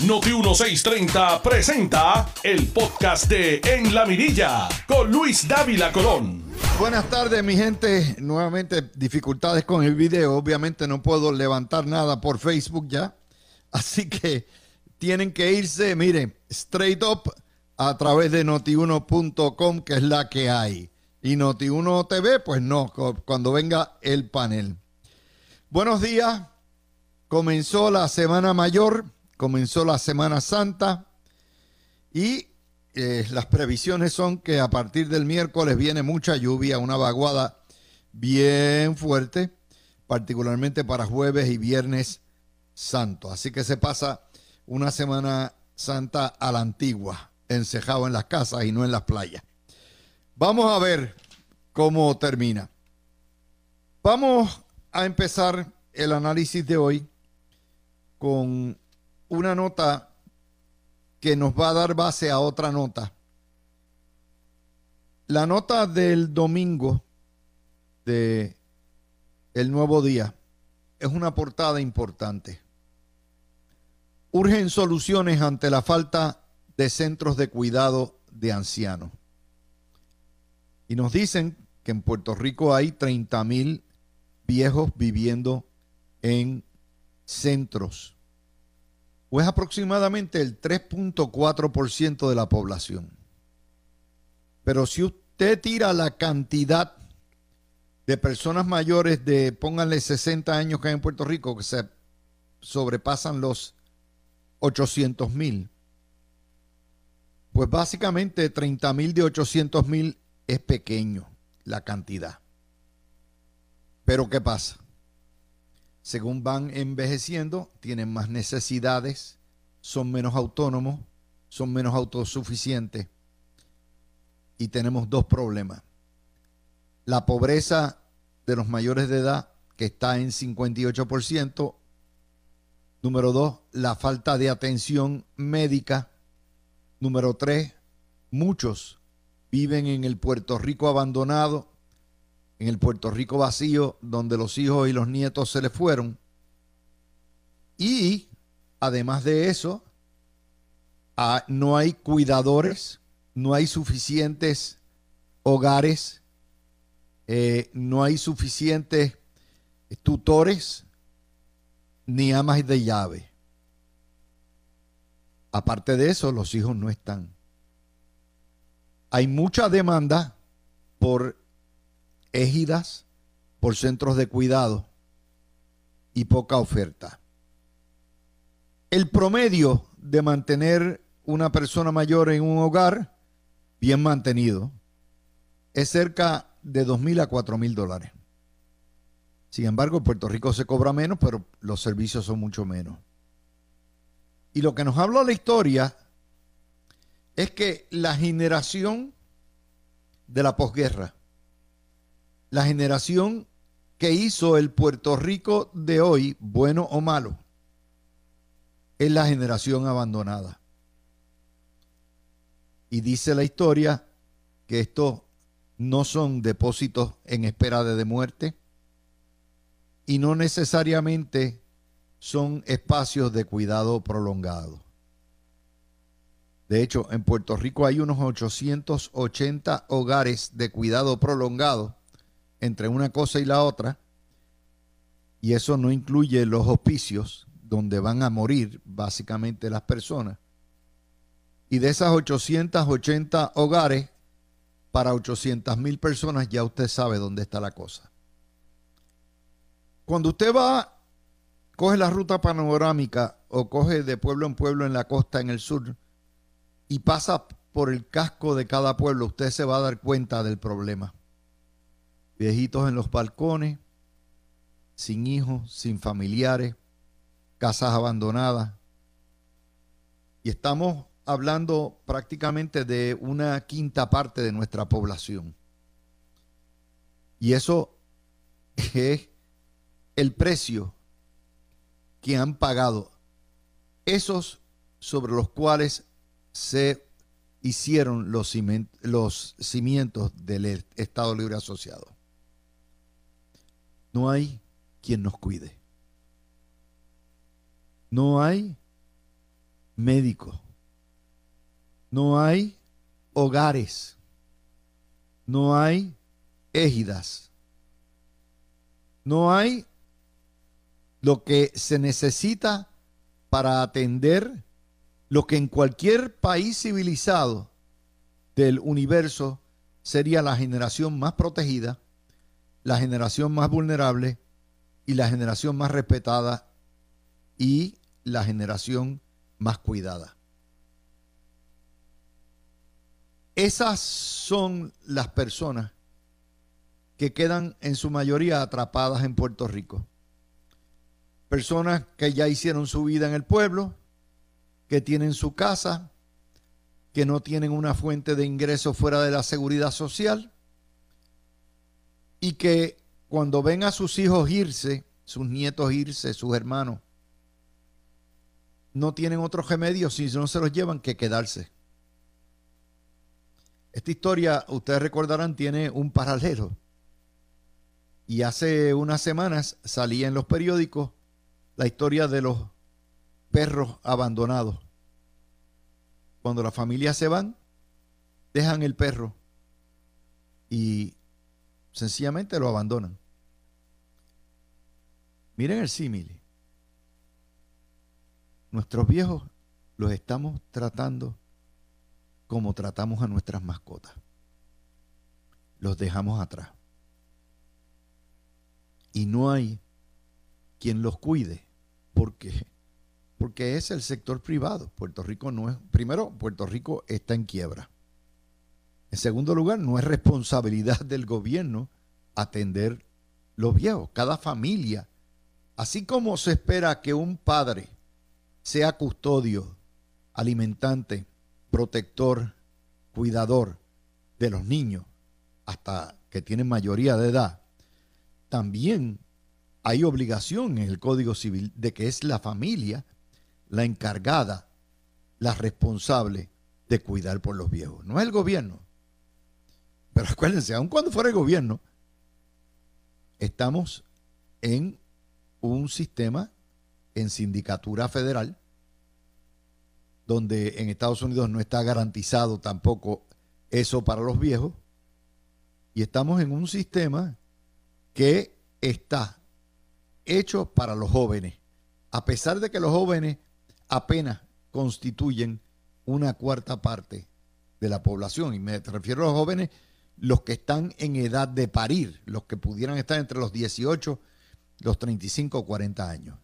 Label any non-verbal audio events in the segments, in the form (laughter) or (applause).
Noti 1630 presenta el podcast de En la Mirilla con Luis Dávila Colón. Buenas tardes, mi gente. Nuevamente dificultades con el video. Obviamente no puedo levantar nada por Facebook ya. Así que tienen que irse, miren, straight up a través de notiuno.com, que es la que hay. Y Noti1 TV, pues no, cuando venga el panel. Buenos días. Comenzó la Semana Mayor comenzó la Semana Santa y eh, las previsiones son que a partir del miércoles viene mucha lluvia, una vaguada bien fuerte, particularmente para jueves y viernes santo. Así que se pasa una Semana Santa a la antigua, encejado en las casas y no en las playas. Vamos a ver cómo termina. Vamos a empezar el análisis de hoy con una nota que nos va a dar base a otra nota. La nota del domingo de El Nuevo Día es una portada importante. Urgen soluciones ante la falta de centros de cuidado de ancianos. Y nos dicen que en Puerto Rico hay 30 mil viejos viviendo en centros o es aproximadamente el 3.4% de la población. Pero si usted tira la cantidad de personas mayores de, pónganle 60 años que hay en Puerto Rico, que se sobrepasan los 800 mil, pues básicamente 30 mil de 800 mil es pequeño la cantidad. Pero ¿qué pasa? Según van envejeciendo, tienen más necesidades, son menos autónomos, son menos autosuficientes. Y tenemos dos problemas. La pobreza de los mayores de edad, que está en 58%. Número dos, la falta de atención médica. Número tres, muchos viven en el Puerto Rico abandonado en el Puerto Rico vacío, donde los hijos y los nietos se le fueron. Y además de eso, ah, no hay cuidadores, no hay suficientes hogares, eh, no hay suficientes tutores ni amas de llave. Aparte de eso, los hijos no están. Hay mucha demanda por égidas por centros de cuidado y poca oferta. El promedio de mantener una persona mayor en un hogar bien mantenido es cerca de dos mil a cuatro mil dólares. Sin embargo, en Puerto Rico se cobra menos, pero los servicios son mucho menos. Y lo que nos habla la historia es que la generación de la posguerra la generación que hizo el Puerto Rico de hoy, bueno o malo, es la generación abandonada. Y dice la historia que estos no son depósitos en espera de muerte y no necesariamente son espacios de cuidado prolongado. De hecho, en Puerto Rico hay unos 880 hogares de cuidado prolongado entre una cosa y la otra, y eso no incluye los hospicios donde van a morir básicamente las personas. Y de esas 880 hogares, para 800 mil personas ya usted sabe dónde está la cosa. Cuando usted va, coge la ruta panorámica o coge de pueblo en pueblo en la costa, en el sur, y pasa por el casco de cada pueblo, usted se va a dar cuenta del problema viejitos en los balcones, sin hijos, sin familiares, casas abandonadas. Y estamos hablando prácticamente de una quinta parte de nuestra población. Y eso es el precio que han pagado esos sobre los cuales se hicieron los, cimientos del Estado Libre Asociado no hay quien nos cuide. No hay médicos, no hay hogares, no hay égidas, no hay lo que se necesita para atender lo que en cualquier país civilizado del universo sería la generación más protegida, la generación más vulnerable y la generación más respetada y la generación más cuidada. Esas son las personas que quedan en su mayoría atrapadas en Puerto Rico. Personas que ya hicieron su vida en el pueblo, que tienen su casa, que no tienen una fuente de ingreso fuera de la seguridad social y que cuando ven a sus hijos irse, sus nietos irse, sus hermanos, no tienen otro remedio si no se los llevan que quedarse. Esta historia, ustedes recordarán, tiene un paralelo. Y hace unas semanas salía en los periódicos la historia de los perros abandonados. Cuando las familias se van, dejan el perro y sencillamente lo abandonan. Miren el símil. Nuestros viejos los estamos tratando como tratamos a nuestras mascotas. Los dejamos atrás. Y no hay quien los cuide. ¿Por qué? Porque es el sector privado. Puerto Rico no es, primero, Puerto Rico está en quiebra. En segundo lugar, no es responsabilidad (laughs) del gobierno atender los viejos. Cada familia, así como se espera que un padre sea custodio, alimentante, protector, cuidador de los niños hasta que tienen mayoría de edad, también hay obligación en el Código Civil de que es la familia la encargada, la responsable de cuidar por los viejos. No es el gobierno. Pero acuérdense, aun cuando fuera el gobierno, estamos en un sistema en sindicatura federal, donde en Estados Unidos no está garantizado tampoco eso para los viejos, y estamos en un sistema que está hecho para los jóvenes, a pesar de que los jóvenes apenas constituyen una cuarta parte de la población. Y me refiero a los jóvenes, los que están en edad de parir, los que pudieran estar entre los 18, los 35 o 40 años.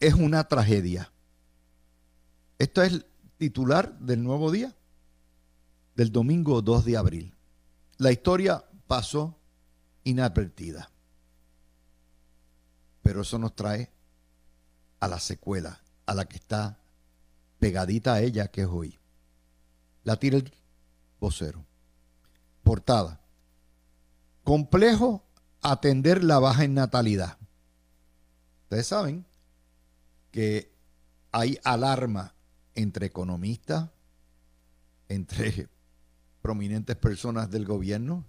Es una tragedia. Esto es el titular del nuevo día, del domingo 2 de abril. La historia pasó inadvertida. Pero eso nos trae a la secuela, a la que está pegadita a ella, que es hoy. La tira vocero. Portada. Complejo atender la baja en natalidad. Ustedes saben que hay alarma entre economistas, entre (laughs) prominentes personas del gobierno,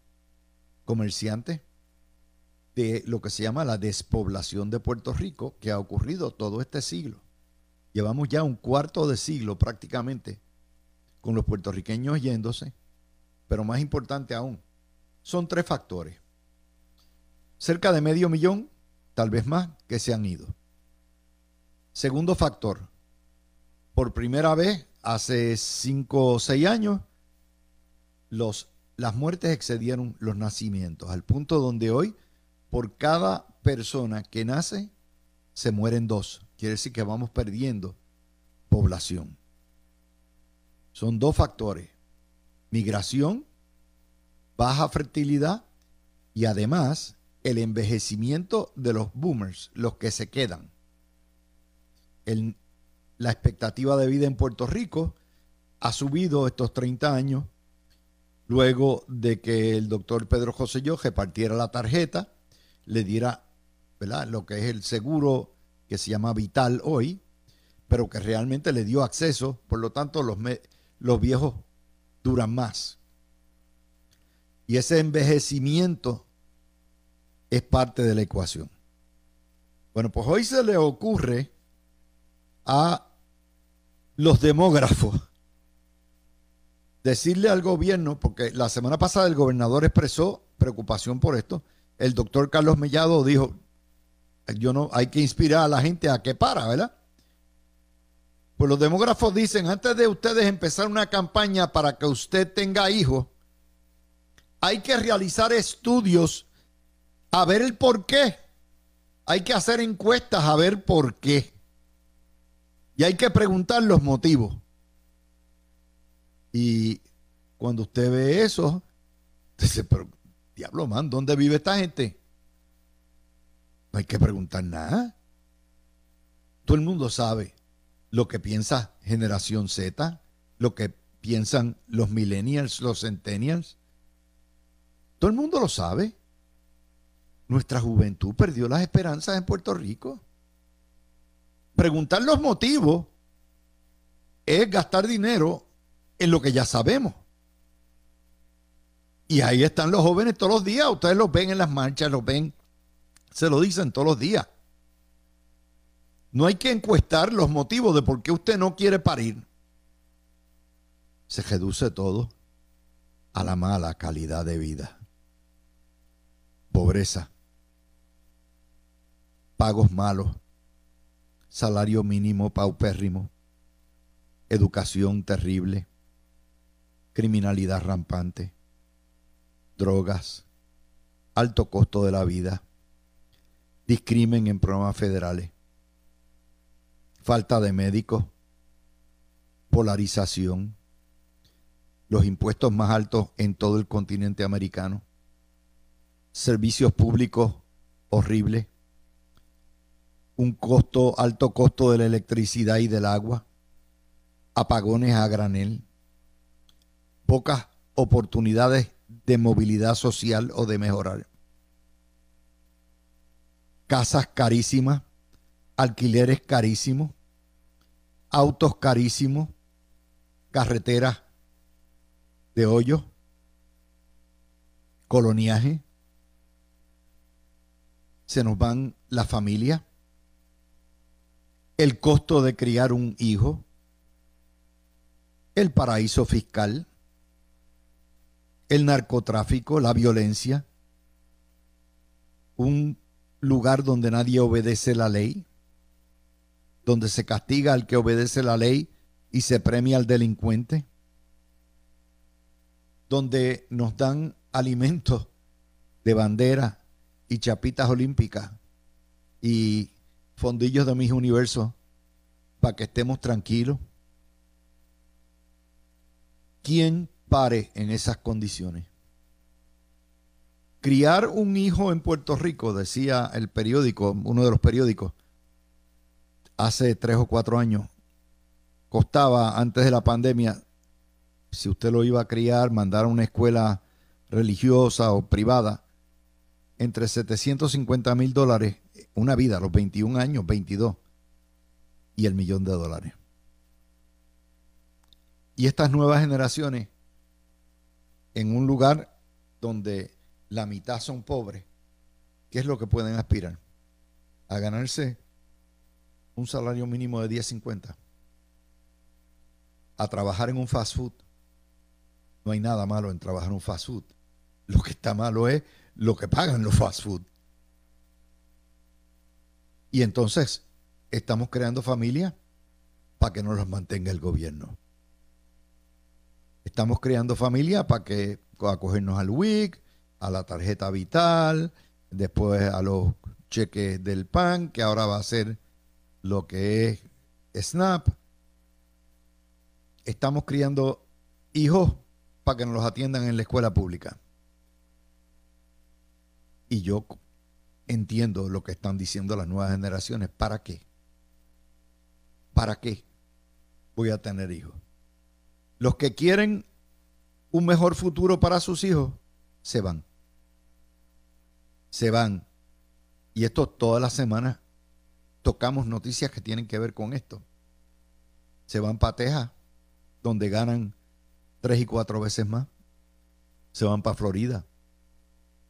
comerciantes, de lo que se llama la despoblación de Puerto Rico, que ha ocurrido todo este siglo. Llevamos ya un cuarto de siglo prácticamente con los puertorriqueños yéndose, pero más importante aún, son tres factores. Cerca de medio millón, tal vez más, que se han ido. Segundo factor, por primera vez, hace cinco o seis años, los, las muertes excedieron los nacimientos, al punto donde hoy por cada persona que nace, se mueren dos. Quiere decir que vamos perdiendo población. Son dos factores. Migración, baja fertilidad y además el envejecimiento de los boomers, los que se quedan. la expectativa de vida en Puerto Rico ha subido estos 30 años luego de que el doctor Pedro José Yo repartiera la tarjeta le diera ¿verdad? lo que es el seguro que se llama Vital hoy, pero que realmente le dio acceso, por lo tanto los, los viejos duran más. Y ese envejecimiento es parte de la ecuación. Bueno, pues hoy se le ocurre a los demógrafos. (laughs) Decirle al gobierno, porque la semana pasada el gobernador expresó preocupación por esto, el doctor Carlos Mellado dijo, yo no, hay que inspirar a la gente a que para, ¿verdad? Pues los demógrafos dicen, antes de ustedes empezar una campaña para que usted tenga hijos, hay que realizar estudios a ver el por qué. Hay que hacer encuestas a ver por qué. Y hay que preguntar los motivos. Y cuando usted ve eso, dice, pero diablo, man, ¿dónde vive esta gente? No hay que preguntar nada. Todo el mundo sabe lo que piensa generación Z, lo que piensan los millennials, los centennials. Todo el mundo lo sabe. Nuestra juventud perdió las esperanzas en Puerto Rico. Preguntar los motivos es gastar dinero en lo que ya sabemos. Y ahí están los jóvenes todos los días. Ustedes los ven en las marchas, los ven, se lo dicen todos los días. No hay que encuestar los motivos de por qué usted no quiere parir. Se reduce todo a la mala calidad de vida. Pobreza. Pagos malos. Salario mínimo paupérrimo. Educación terrible. Criminalidad rampante. Drogas. Alto costo de la vida. Discrimen en programas federales falta de médicos, polarización, los impuestos más altos en todo el continente americano, servicios públicos horribles, un alto costo de la electricidad y del agua, apagones a granel, pocas oportunidades de movilidad social o de mejorar, casas carísimas, alquileres carísimos, autos carísimos, carreteras de hoyo, coloniaje, se nos van la familia, el costo de criar un hijo, el paraíso fiscal, el narcotráfico, la violencia, un lugar donde nadie obedece la ley, donde se castiga al que obedece la ley y se premia al delincuente, donde nos dan alimentos de bandera y chapitas olímpicas y fondillos de mis universos para que estemos tranquilos. ¿Quién pare en esas condiciones? Criar un hijo en Puerto Rico, decía el periódico, uno de los periódicos, hace tres o cuatro años costaba antes de la pandemia, si usted lo iba a criar, mandar a una escuela religiosa o privada, entre 750 mil dólares, una vida, los 21 años, 22, y el millón de dólares. Y estas nuevas generaciones, en un lugar donde la mitad son pobres, ¿qué es lo que pueden aspirar? A ganarse un salario mínimo de 10.50 a trabajar en un fast food. No hay nada malo en trabajar en un fast food. Lo que está malo es lo que pagan los fast food. Y entonces estamos creando familias para que no los mantenga el gobierno. Estamos creando familias para que acogernos al WIC, a la tarjeta vital, después a los cheques del PAN, que ahora va a ser lo que es SNAP. Estamos criando hijos para que nos los atiendan en la escuela pública. Y yo entiendo lo que están diciendo las nuevas generaciones. ¿Para qué? ¿Para qué voy a tener hijos? Los que quieren un mejor futuro para sus hijos, se van. Se van. Y esto todas las semanas tocamos noticias que tienen que ver con esto. Se van para Texas, donde ganan tres y cuatro veces más. Se van para Florida.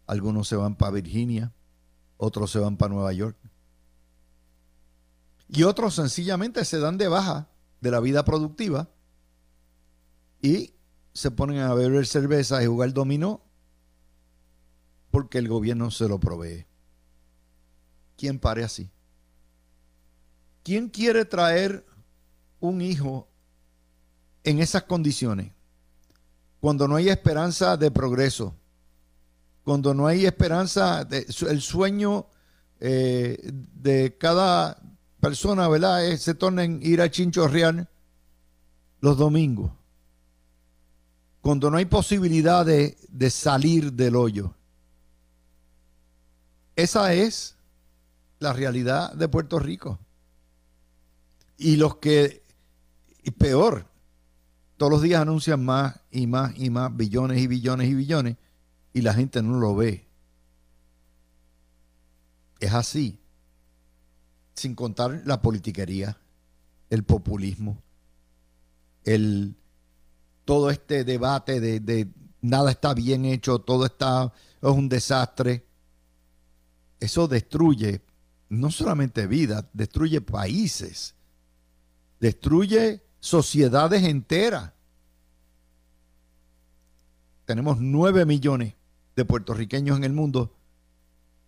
Algunos se van para Virginia. Otros se van para Nueva York. Y otros sencillamente se dan de baja de la vida productiva y se ponen a beber cerveza y jugar dominó porque el gobierno se lo provee. ¿Quién pare así? ¿Quién quiere traer un hijo en esas condiciones? Cuando no hay esperanza de progreso, cuando no hay esperanza, de, el sueño eh, de cada persona, ¿verdad? se torna ir a chinchorrear los domingos. Cuando no hay posibilidad de, de salir del hoyo. Esa es la realidad de Puerto Rico. Y los que, y peor, todos los días anuncian más y más y más, billones y billones y billones, y la gente no lo ve. Es así. Sin contar la politiquería, el populismo, el todo este debate de, de nada está bien hecho, todo está es un desastre. Eso destruye no solamente vida, destruye países, destruye sociedades enteras. Tenemos nueve millones de puertorriqueños en el mundo,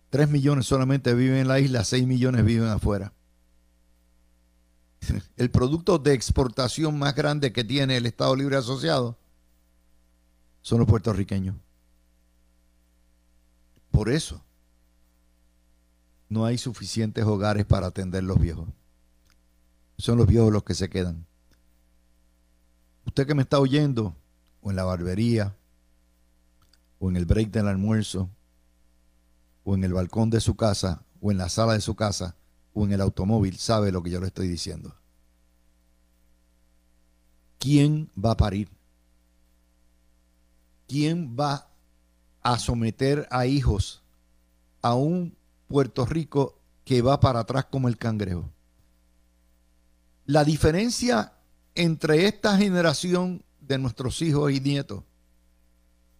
tres millones solamente viven en la isla, seis millones viven afuera. (laughs) El producto de exportación más grande que tiene el Estado Libre Asociado son los puertorriqueños. Por eso no hay suficientes hogares para atender los viejos. Son los viejos los que se quedan. Usted que me está oyendo, o en la barbería, o en el break del almuerzo, o en el balcón de su casa, o en la sala de su casa, o en el automóvil, sabe lo que yo le estoy diciendo. ¿Quién va a parir? ¿Quién va a someter a hijos a un Puerto Rico que va para atrás como el cangrejo. La diferencia entre esta generación de nuestros hijos y nietos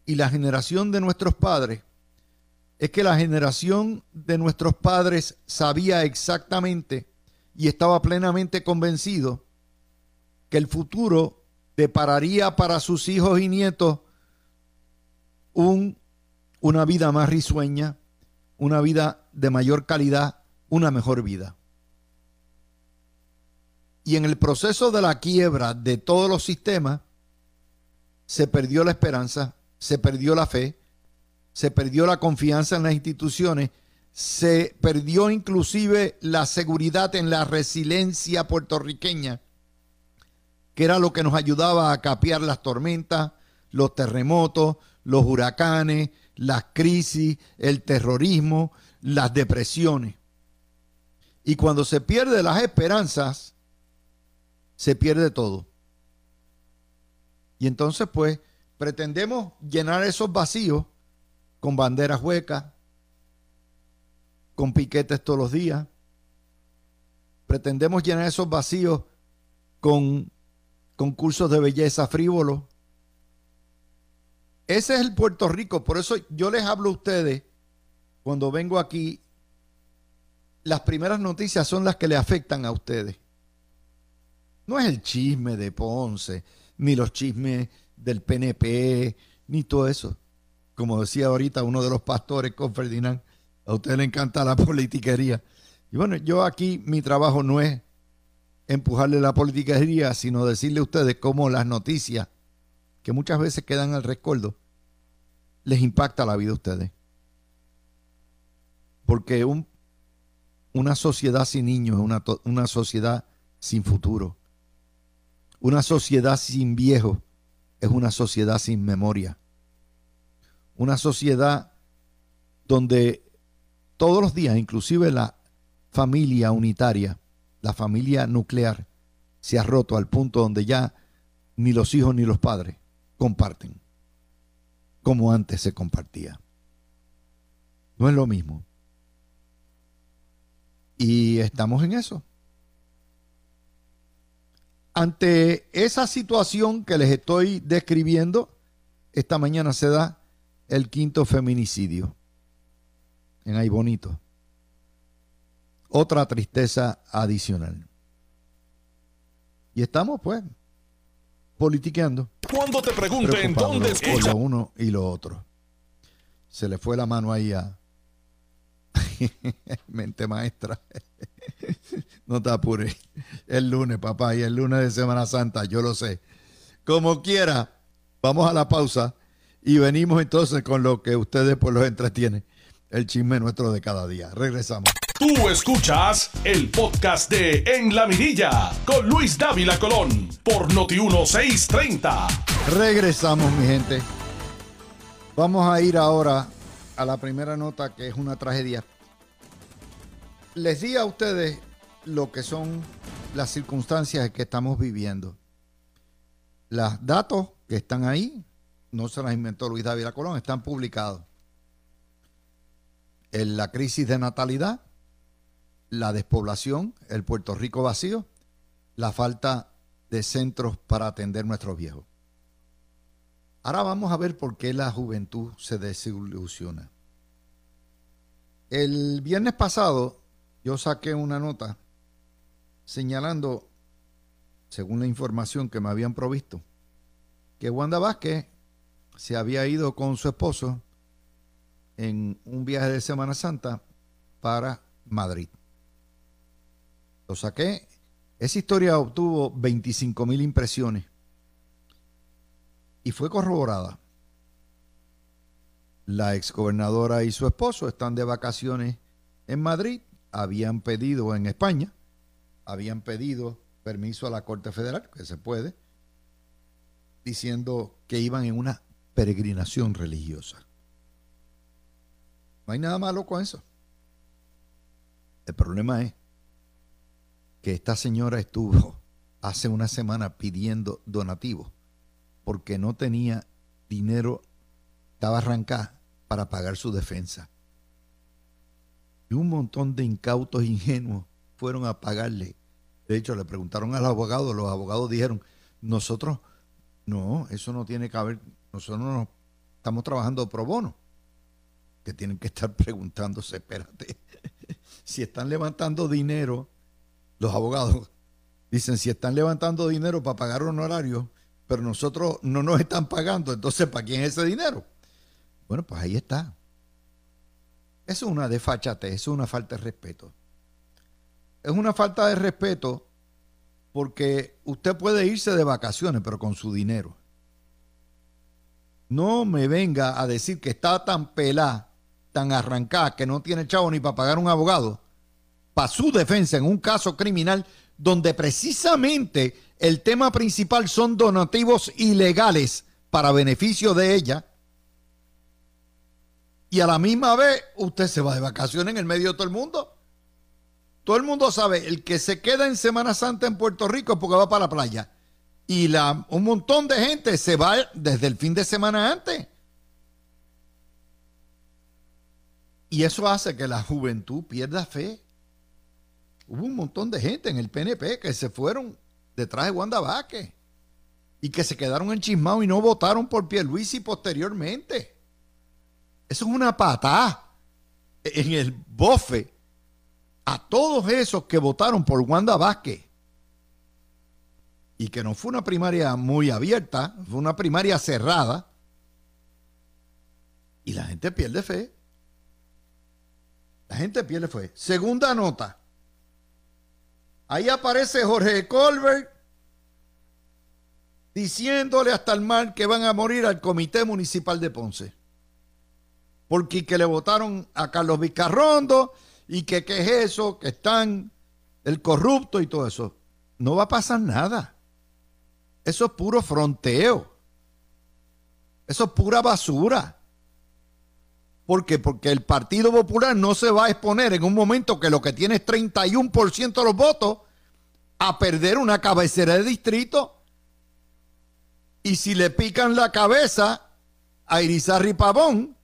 y la generación de nuestros padres es que la generación de nuestros padres sabía exactamente y estaba plenamente convencido que el futuro depararía para sus hijos y nietos un, una vida más risueña, una vida de mayor calidad, una mejor vida. Y en el proceso de la quiebra de todos los sistemas, se perdió la esperanza, se perdió la fe, se perdió la confianza en las instituciones, se perdió inclusive la seguridad en la resiliencia puertorriqueña, que era lo que nos ayudaba a capear las tormentas, los terremotos, los huracanes, las crisis, el terrorismo, las depresiones. Y cuando se pierde las esperanzas, se pierde todo. Y entonces pues pretendemos llenar esos vacíos con banderas huecas, con piquetes todos los días. Pretendemos llenar esos vacíos con concursos de belleza frívolos, ese es el Puerto Rico. Por eso yo les hablo a ustedes cuando vengo aquí. Las primeras noticias son las que le afectan a ustedes. No es el chisme de Ponce, ni los chismes del PNP, ni todo eso. Como decía ahorita uno de los pastores con Ferdinand, a usted le encanta la (laughs) politiquería. Y bueno, yo aquí mi trabajo no es empujarle la politiquería, sino decirle a ustedes cómo las noticias, que muchas veces quedan al recuerdo, les impacta la vida a ustedes. Porque un, una sociedad sin niños es una sociedad sin futuro. Una sociedad sin viejos es una sociedad sin memoria. Una sociedad donde todos los días, inclusive la familia unitaria, la familia nuclear, se ha roto al punto donde ya ni los hijos ni los padres comparten como antes se compartía. No es lo mismo. Y estamos en eso. Ante esa situación que les estoy describiendo, esta mañana se da el quinto feminicidio en Ay Bonito. otra tristeza adicional. Y estamos pues politiqueando. Cuando te pregunten dónde lo uno y lo otro. Se le fue la mano ahí a (laughs) mente maestra. (laughs) no te apures. El lunes, papá, y el lunes de Semana Santa, yo lo sé. Como quiera, vamos a la pausa y venimos entonces con lo que ustedes por los entretienen. El chisme nuestro de cada día. Regresamos. Tú escuchas el podcast de En la Mirilla con Luis Dávila Colón por Noti 1630. Regresamos, mi gente. Vamos a ir ahora a la primera nota que es una tragedia. Les di a ustedes lo que son las circunstancias que estamos viviendo. Los datos que están ahí, no se las inventó Luis Dávila Colón, están publicados. En la crisis de natalidad, la despoblación, el Puerto Rico vacío, la falta de centros para atender nuestros viejos. Ahora vamos a ver por qué la juventud se desilusiona. El viernes pasado yo saqué una nota señalando, según la información que me habían provisto, que Wanda Vázquez se había ido con su esposo en un viaje de Semana Santa para Madrid. Lo saqué. Esa historia obtuvo 25 mil impresiones y fue corroborada. La exgobernadora y su esposo están de vacaciones en Madrid, habían pedido en España, habían pedido permiso a la Corte Federal, que se puede, diciendo que iban en una peregrinación religiosa. No hay nada malo con eso. El problema es que esta señora estuvo hace una semana pidiendo donativos porque no tenía dinero, estaba arrancada para pagar su defensa. Y un montón de incautos ingenuos fueron a pagarle. De hecho, le preguntaron al abogado, los abogados dijeron, nosotros, no, eso no tiene que haber, nosotros no estamos trabajando pro bono. Que tienen que estar preguntándose, espérate, (laughs) si están levantando dinero los abogados dicen, si están levantando dinero para pagar honorarios, pero nosotros no nos están pagando, entonces ¿para quién es ese dinero? Bueno, pues ahí está. Eso es una desfachate, eso es una falta de respeto. Es una falta de respeto porque usted puede irse de vacaciones, pero con su dinero. No me venga a decir que está tan pelada, tan arrancada, que no tiene chavo ni para pagar un abogado para su defensa en un caso criminal donde precisamente el tema principal son donativos ilegales para beneficio de ella. Y a la misma vez usted se va de vacaciones en el medio de todo el mundo. Todo el mundo sabe, el que se queda en Semana Santa en Puerto Rico es porque va para la playa. Y la, un montón de gente se va desde el fin de semana antes. Y eso hace que la juventud pierda fe hubo un montón de gente en el PNP que se fueron detrás de Wanda Vázquez y que se quedaron enchismados y no votaron por Pierluisi posteriormente. Eso es una patada en el bofe a todos esos que votaron por Wanda Vázquez. Y que no fue una primaria muy abierta, fue una primaria cerrada. Y la gente pierde fe. La gente pierde fe. Segunda nota. Ahí aparece Jorge Colbert diciéndole hasta el mal que van a morir al Comité Municipal de Ponce. Porque que le votaron a Carlos Vicarrondo y que qué es eso, que están el corrupto y todo eso. No va a pasar nada. Eso es puro fronteo. Eso es pura basura. ¿Por qué? Porque el Partido Popular no se va a exponer en un momento que lo que tiene es 31% de los votos a perder una cabecera de distrito. Y si le pican la cabeza a Irizarri Pavón,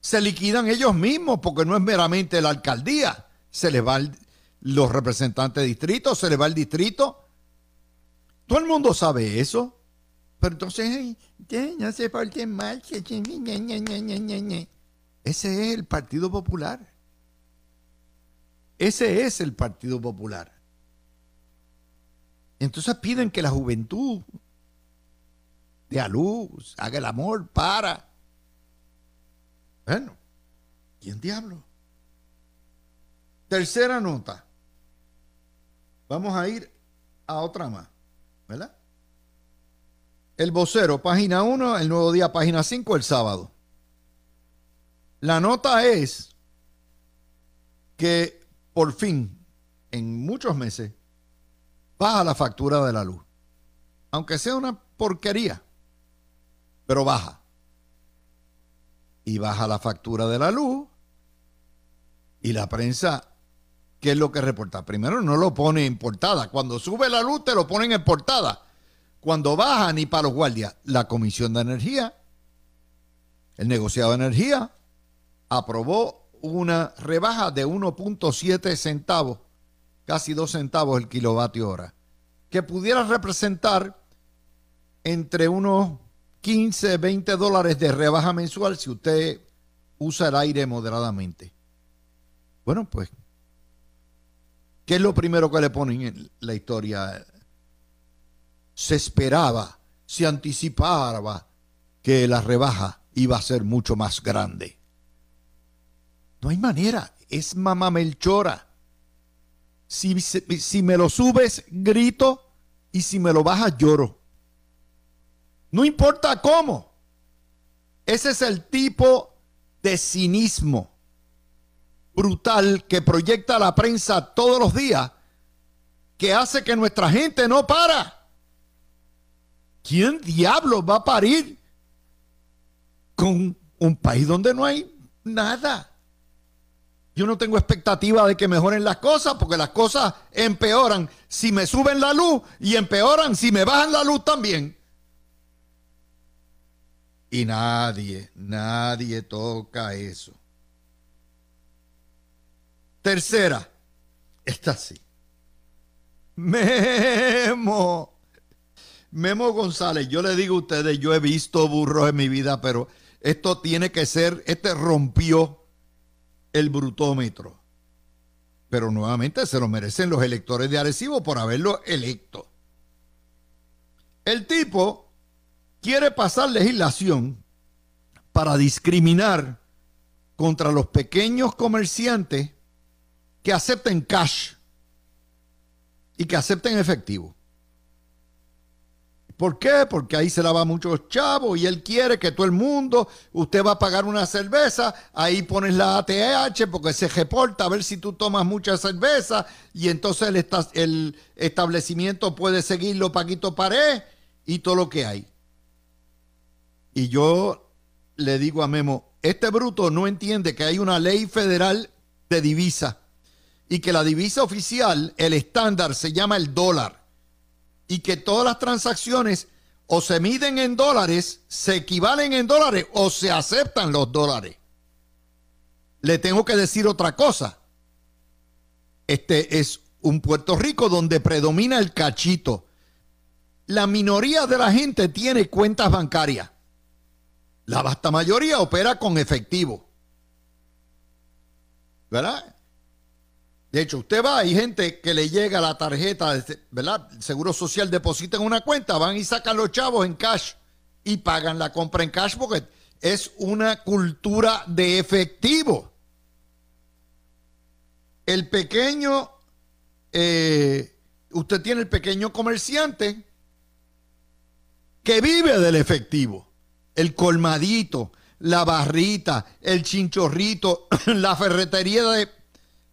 se liquidan ellos mismos, porque no es meramente la alcaldía. Se les va los representantes de distrito, se les va el distrito. Todo el mundo sabe eso. Pero entonces, no se porten mal. Ese es el Partido Popular. Ese es el Partido Popular. Entonces piden que la juventud dé a luz, haga el amor, para. Bueno, ¿quién diablo? Tercera nota. Vamos a ir a otra más, ¿verdad? El vocero, página 1, el nuevo día, página 5, el sábado. La nota es que por fin, en muchos meses, baja la factura de la luz. Aunque sea una porquería, pero baja. Y baja la factura de la luz. Y la prensa, ¿qué es lo que reporta? Primero no lo pone en portada. Cuando sube la luz te lo ponen en portada. Cuando baja, ni para los guardias. La Comisión de Energía, el negociado de energía, aprobó una rebaja de 1.7 centavos, casi 2 centavos el kilovatio hora, que pudiera representar entre unos 15, 20 dólares de rebaja mensual si usted usa el aire moderadamente. Bueno, pues, ¿qué es lo primero que le ponen en la historia? Se esperaba, se anticipaba que la rebaja iba a ser mucho más grande. No hay manera, es mamá Melchora. Si, si, me lo subes, grito, y si me lo bajas, lloro. No importa cómo. Ese es el tipo de cinismo brutal que proyecta la prensa todos los días, que hace que nuestra gente no para. ¿Quién diablos va a parir con un país donde no hay nada? Yo no tengo expectativa de que mejoren las cosas porque las cosas empeoran si me suben la luz y empeoran si me bajan la luz también. Y nadie, nadie toca eso. Tercera, esta sí. Memo. Memo González, yo le digo a ustedes, yo he visto burros en mi vida, pero esto tiene que ser, este rompió el brutómetro. Pero nuevamente se lo merecen los electores de Arecibo por haberlo electo. El tipo quiere pasar legislación para discriminar contra los pequeños comerciantes que acepten cash y que acepten efectivo. ¿Por qué? Porque ahí se lava muchos chavos y él quiere que todo el mundo, usted va a pagar una cerveza, ahí pones la ATH porque se reporta a ver si tú tomas mucha cerveza y entonces el, el establecimiento puede seguirlo paquito pared y todo lo que hay. Y yo le digo a Memo, este bruto no entiende que hay una ley federal de divisa y que la divisa oficial, el estándar, se llama el dólar y que todas las transacciones o se miden en dólares, se equivalen en dólares o se aceptan los dólares. Le tengo que decir otra cosa. Este es un Puerto Rico donde predomina el cachito. La minoría de la gente tiene cuentas bancarias. La vasta mayoría opera con efectivo. ¿Verdad? De hecho, usted va, hay gente que le llega la tarjeta, ¿verdad? Seguro Social deposita en una cuenta, van y sacan los chavos en cash y pagan la compra en cash porque es una cultura de efectivo. El pequeño, eh, usted tiene el pequeño comerciante que vive del efectivo, el colmadito, la barrita, el chinchorrito, (clears throat) la ferretería de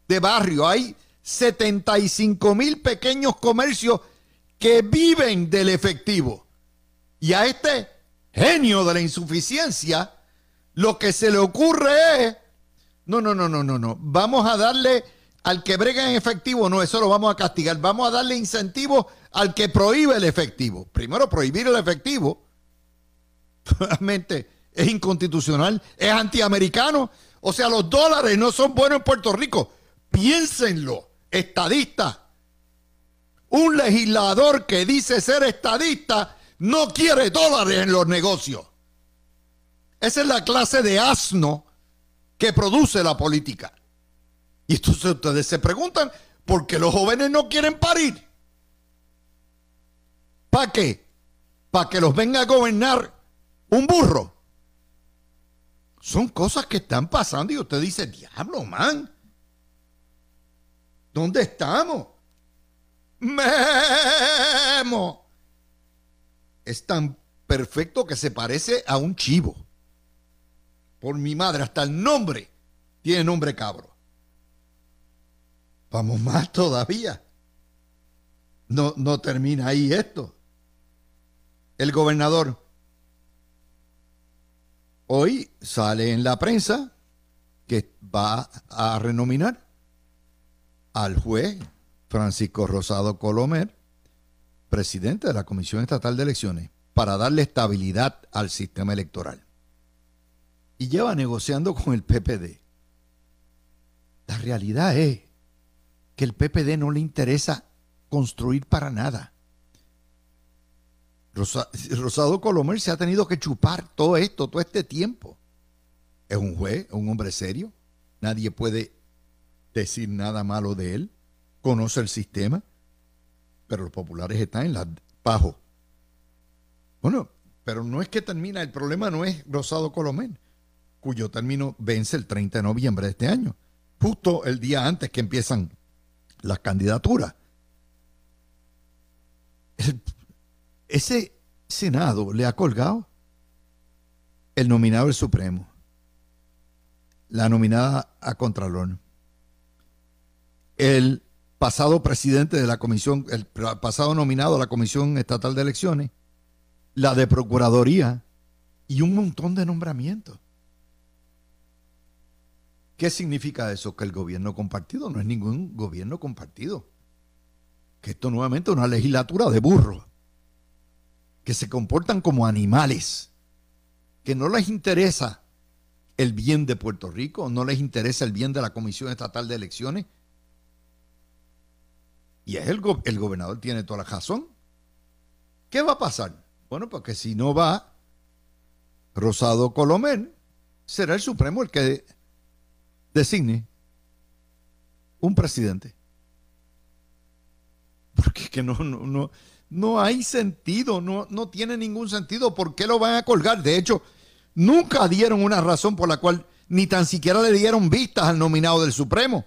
de barrio. Hay 75 mil pequeños comercios que viven del efectivo. Y a este genio de la insuficiencia, lo que se le ocurre es, no, no, no, no, no, no, vamos a darle al que brega en efectivo, no, eso lo vamos a castigar, vamos a darle incentivos al que prohíbe el efectivo. Primero, prohibir el efectivo, realmente es inconstitucional, es antiamericano, o sea, los dólares no son buenos en Puerto Rico. Piénsenlo, estadista. Un legislador que dice ser estadista no quiere dólares en los negocios. Esa es la clase de asno que produce la política. Y entonces ustedes se preguntan, ¿por qué los jóvenes no quieren parir? ¿Para qué? ¿Para que los venga a gobernar un burro? Son cosas que están pasando y usted dice, diablo, man. ¿Dónde estamos? Memo. Es tan perfecto que se parece a un chivo. Por mi madre, hasta el nombre tiene nombre cabro. Vamos más todavía. No, no termina ahí esto. El gobernador hoy sale en la prensa que va a renominar al juez Francisco Rosado Colomer, presidente de la Comisión Estatal de Elecciones, para darle estabilidad al sistema electoral. Y lleva negociando con el PPD. La realidad es que el PPD no le interesa construir para nada. (laughs) Rosado Colomer se ha tenido que chupar todo esto, todo este tiempo. Es un juez, un hombre serio. Nadie puede decir nada malo de él. Conoce el sistema. Pero los populares están en la bajo. Bueno, pero no es que termina, el problema no es Rosado Colomer, cuyo término vence el 30 de noviembre de este año, justo el día antes que empiezan las candidaturas. ese Senado le ha colgado el nominado del Supremo, la nominada a Contralor, el pasado presidente de la comisión, el pasado nominado a la Comisión Estatal de Elecciones, la de Procuraduría y un montón de nombramientos. ¿Qué significa eso? Que el gobierno compartido no es ningún gobierno compartido. Que esto nuevamente es una legislatura de burros. Que se comportan como animales. Que no les interesa el bien de Puerto Rico, no les interesa el bien de la Comisión Estatal de Elecciones. Y es el, el gobernador tiene toda la razón. ¿Qué va a pasar? Bueno, porque si no va Rosado Colomén, será el Supremo el que designe un presidente. Porque que no, no, no, no hay sentido, no, no tiene ningún sentido. ¿Por qué lo van a colgar? De hecho, nunca dieron una razón por la cual ni tan siquiera le dieron vistas al nominado del Supremo.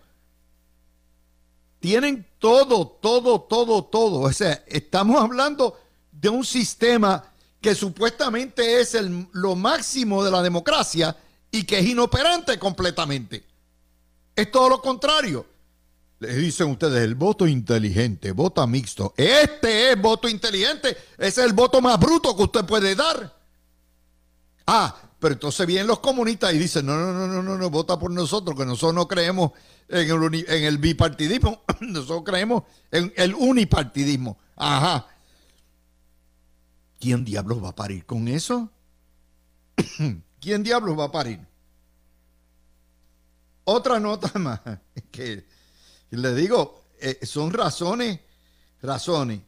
Tienen todo, todo, todo, todo. O sea, estamos hablando de un sistema que supuestamente es el, lo máximo de la democracia y que es inoperante completamente. Es todo lo contrario. Les dicen ustedes el voto inteligente, voto mixto. Este es voto inteligente. Ese es el voto más bruto que usted puede dar. Ah, pero entonces vienen los comunistas y dicen, no, no, no, no, no, no, vota por nosotros, que nosotros no creemos en el, bipartidismo, (clears throat) nosotros creemos en el unipartidismo. Ajá. ¿Quién diablos va a parir con eso? (clears throat) ¿Quién diablos va a parir? Otra nota (laughs) más, que le digo, eh, son razones, razones.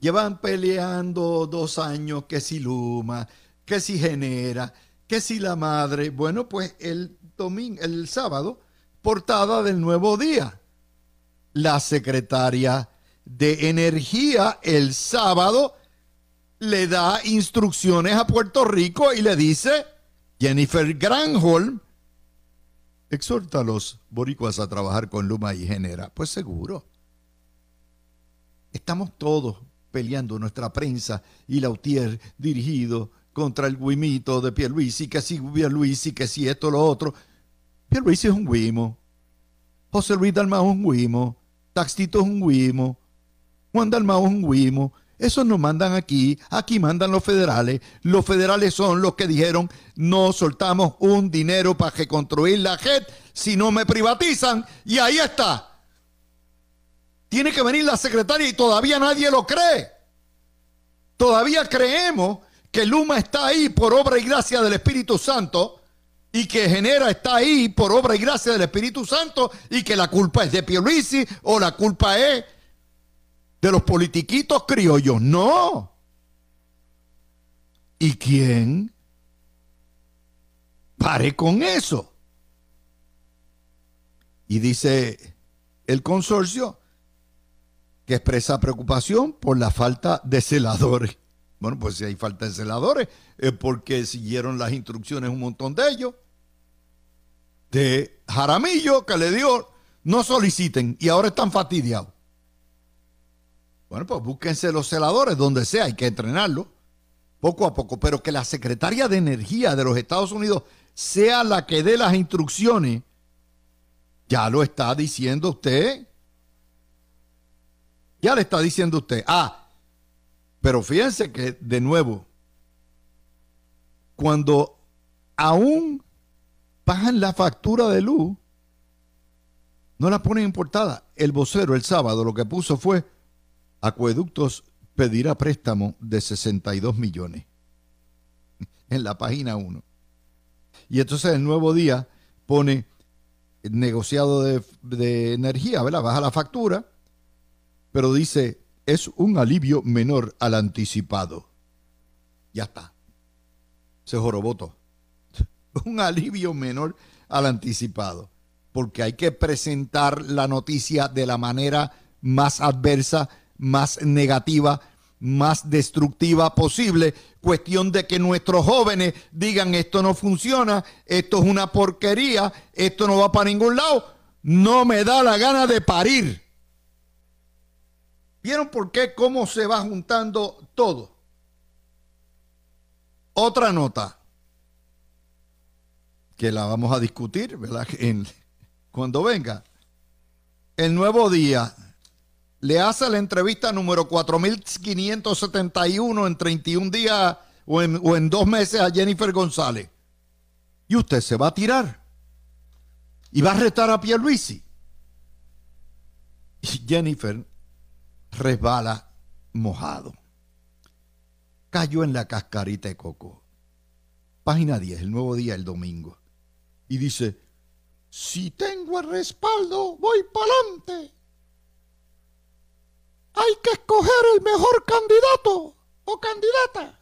Llevan peleando dos años que si Luma, que si genera, que si la madre. Bueno, pues el domingo, el sábado, portada del nuevo día. La secretaria de Energía el sábado le da instrucciones a Puerto Rico y le dice, Jennifer Granholm, exhorta a los boricuas a trabajar con Luma y Genera. Pues seguro. Estamos todos peleando nuestra prensa y Lautier dirigido contra el guimito de Pierluisi, que si Pierluisi, que si esto, lo otro. Pierluisi es un guimo. José Luis Dalmau es un guimo. Taxito es un guimo. Juan Dalmau es un guimo. Esos no mandan aquí, aquí mandan los federales. Los federales son los que dijeron, no soltamos un dinero para reconstruir la JET si no me privatizan. Y ahí está. Tiene que venir la secretaria y todavía nadie lo cree. Todavía creemos que Luma está ahí por obra y gracia del Espíritu Santo y que Genera está ahí por obra y gracia del Espíritu Santo y que la culpa es de Pierluisi o la culpa es de los politiquitos criollos. No. ¿Y quién? Pare con eso. Y dice el consorcio que expresa preocupación por la falta de celadores. Bueno, pues si hay falta de celadores, es porque siguieron las instrucciones un montón de ellos. De Jaramillo que le dio, no soliciten y ahora están fastidiados. Bueno, pues búsquense los celadores donde sea, hay que entrenarlos poco a poco, pero que la secretaria de Energía de los Estados Unidos sea la que dé las instrucciones, ya lo está diciendo usted. Ya le está diciendo usted. Ah, pero fíjense que de nuevo, cuando aún pagan la factura de luz, no la ponen en portada. El vocero el sábado lo que puso fue Acueductos pedirá préstamo de 62 millones (laughs) en la página 1. Y entonces el nuevo día pone negociado de, de, energía, ¿verdad? Baja la factura, pero dice, es un alivio menor al anticipado. Ya está. Se joroboto. (laughs) Un alivio menor al anticipado. Porque hay que presentar la noticia de la manera más adversa, más negativa, más destructiva posible. Cuestión de que nuestros jóvenes digan esto no funciona, esto es una porquería, esto no va para ningún lado, no me da la gana de parir. ¿Vieron por qué? ¿Cómo se va juntando todo? Otra nota que la vamos a discutir, ¿verdad? (laughs) En, cuando venga. El nuevo día le hace la entrevista número 4571 en 31 días o en, o en dos meses a Jennifer González. Y usted se va a tirar. Y va a retar a Pierluisi. Y Jennifer resbala mojado. Cayó en la cascarita de coco. Página 10, el nuevo día, el domingo. Y dice, si tengo el respaldo, voy para adelante hay que escoger el mejor candidato o candidata.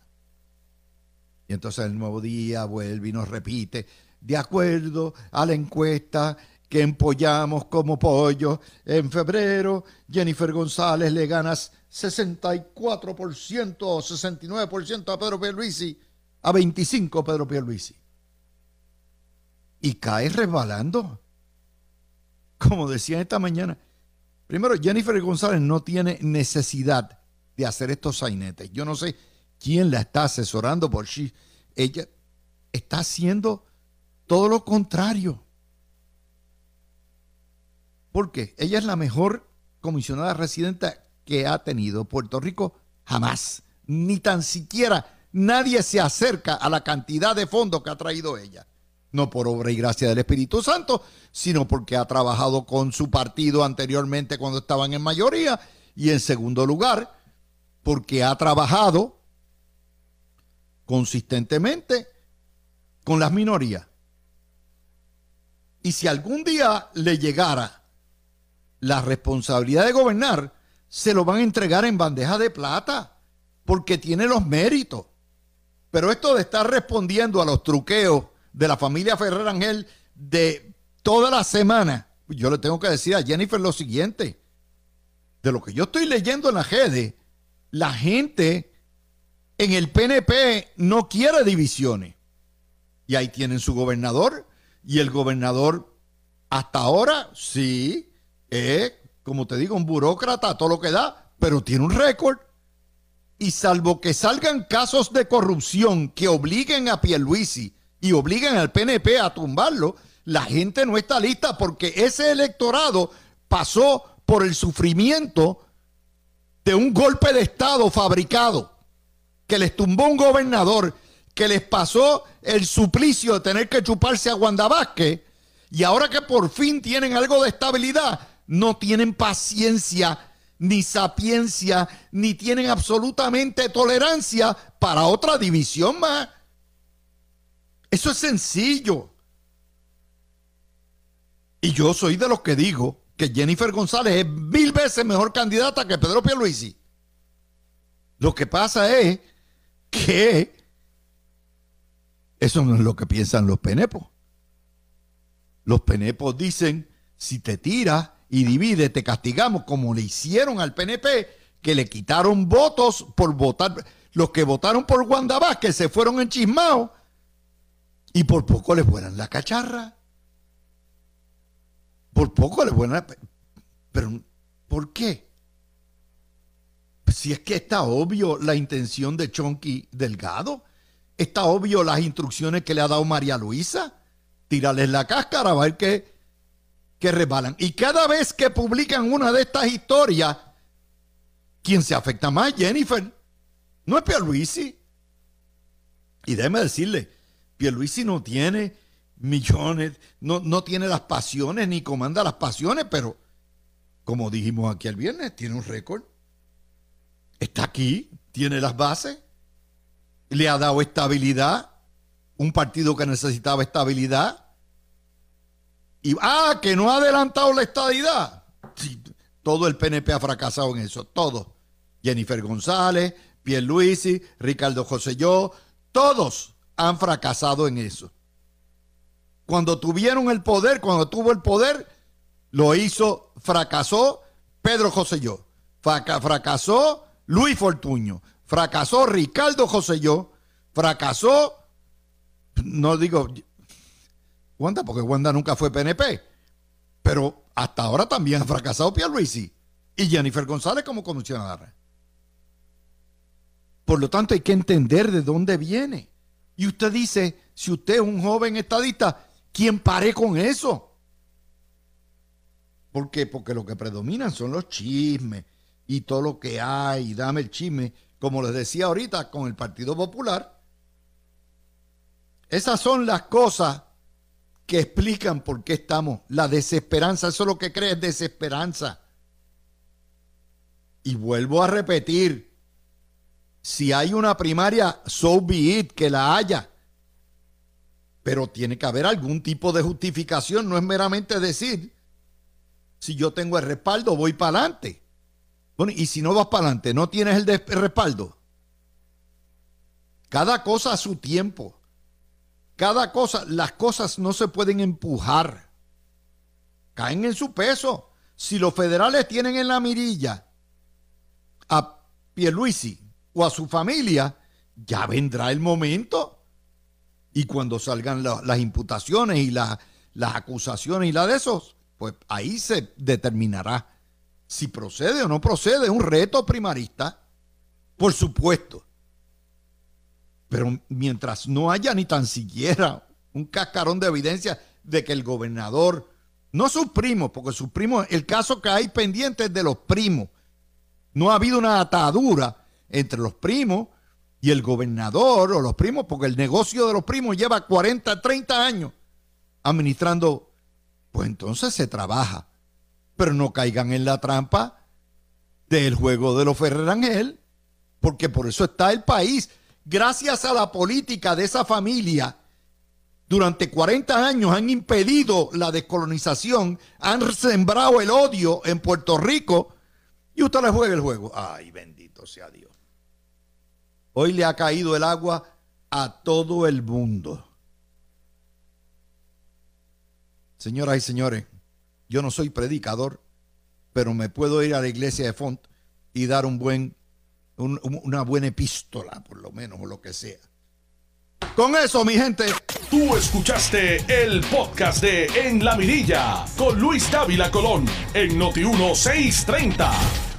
Y entonces el nuevo día vuelve y nos repite, de acuerdo a la encuesta que empollamos como pollo, en febrero Jennifer González le ganas 64% o 69% a Pedro Pierluisi, a 25 Pedro Pierluisi. Y cae resbalando. Como decía esta mañana, Primero, Jennifer González no tiene necesidad de hacer estos sainetes. Yo no sé quién la está asesorando por sí. Ella está haciendo todo lo contrario. ¿Por qué? Ella es la mejor comisionada residente que ha tenido Puerto Rico jamás. Ni tan siquiera nadie se acerca a la cantidad de fondos que ha traído ella no por obra y gracia del Espíritu Santo, sino porque ha trabajado con su partido anteriormente cuando estaban en mayoría, y en segundo lugar, porque ha trabajado consistentemente con las minorías. Y si algún día le llegara la responsabilidad de gobernar, se lo van a entregar en bandeja de plata, porque tiene los méritos. Pero esto de estar respondiendo a los truqueos de la familia Ferrer Ángel de toda la semana, yo le tengo que decir a Jennifer lo siguiente. De lo que yo estoy leyendo en la GEDE, la gente en el PNP no quiere divisiones. Y ahí tienen su gobernador. Y el gobernador, hasta ahora, sí, es, como te digo, un burócrata, todo lo que da, pero tiene un récord. Y salvo que salgan casos de corrupción que obliguen a Pierluisi y obligan al PNP a tumbarlo, la gente no está lista porque ese electorado pasó por el sufrimiento de un golpe de Estado fabricado, que les tumbó un gobernador, que les pasó el suplicio de tener que chuparse a Wanda y ahora que por fin tienen algo de estabilidad, no tienen paciencia, ni sapiencia, ni tienen absolutamente tolerancia para otra división más. Eso es sencillo. Y yo soy de los que digo que Jennifer González es mil veces mejor candidata que Pedro Pierluisi. Lo que pasa es que eso no es lo que piensan los penepos. Los penepos dicen, Si te tiras y divides, te castigamos como le hicieron al PNP, que le quitaron votos por votar. Los que votaron por Wanda que se fueron enchismados y por poco les vuelan la cacharra. Por poco les vuelan. Pero, ¿por qué? Si es que está obvio la intención de Chonky Delgado, está obvio las instrucciones que le ha dado María Luisa. Tírales la cáscara, a ver qué, que resbalan. Y cada vez que publican una de estas historias, ¿quién se afecta más? Jennifer. No es Pierluisi. Y déjeme decirle, Pierluisi no tiene millones, no, no tiene las pasiones ni comanda las pasiones, pero como dijimos aquí el viernes, tiene un récord. Está aquí, tiene las bases, le ha dado estabilidad, un partido que necesitaba estabilidad. Y, ah, que no ha adelantado la estabilidad. todo el PNP ha fracasado en eso, todo. Jennifer González, Pierluisi, Ricardo José Yo, todos han fracasado en eso. Cuando tuvieron el poder, cuando tuvo el poder, lo hizo, fracasó Pedro José Yo, fracasó Luis Fortuño, fracasó Ricardo José Yo, fracasó, no digo Wanda, porque Wanda nunca fue PNP, pero hasta ahora también ha fracasado Pierluisi y Jennifer González como comisionada. Por lo tanto, hay que entender de dónde viene. Y usted dice, si usted es un joven estadista, ¿quién pare con eso? ¿Por qué? Porque lo que predominan son los chismes y todo lo que hay, dame el chisme, como les decía ahorita con el Partido Popular. Esas son las cosas que explican por qué estamos. La desesperanza, eso es lo que cree es desesperanza. Y vuelvo a repetir, si hay una primaria, so be it, que la haya. Pero tiene que haber algún tipo de justificación, no es meramente decir, si yo tengo el respaldo, voy para adelante. Bueno, y si no vas para adelante, no tienes el, respaldo. Cada cosa a su tiempo. Cada cosa, las cosas no se pueden empujar. Caen en su peso. Si los federales tienen en la mirilla a Pierluisi, o a su familia, ya vendrá el momento. Y cuando salgan las imputaciones y las acusaciones y la de esos, pues ahí se determinará si procede o no procede. un reto primarista, por supuesto. Pero mientras no haya ni tan siquiera un cascarón de evidencia de que el gobernador, no sus primos, porque sus primos, el caso que hay pendiente es de los primos. No ha habido una atadura entre los primos y el gobernador o los primos, porque el negocio de los primos lleva 40, 30 años administrando, pues entonces se trabaja. Pero no caigan en la trampa del juego de los Ferrer Ángel, porque por eso está el país. Gracias a la política de esa familia, durante 40 años han impedido la descolonización, han sembrado el odio en Puerto Rico y usted le juega el juego. Ay, bendito sea Dios. Hoy le ha caído el agua a todo el mundo. Señoras y señores, yo no soy predicador, pero me puedo ir a la iglesia de Font y dar un buen, una buena epístola, por lo menos, o lo que sea. Con eso, mi gente. Tú escuchaste el podcast de En la Mirilla con Luis Dávila Colón en Noti 1630.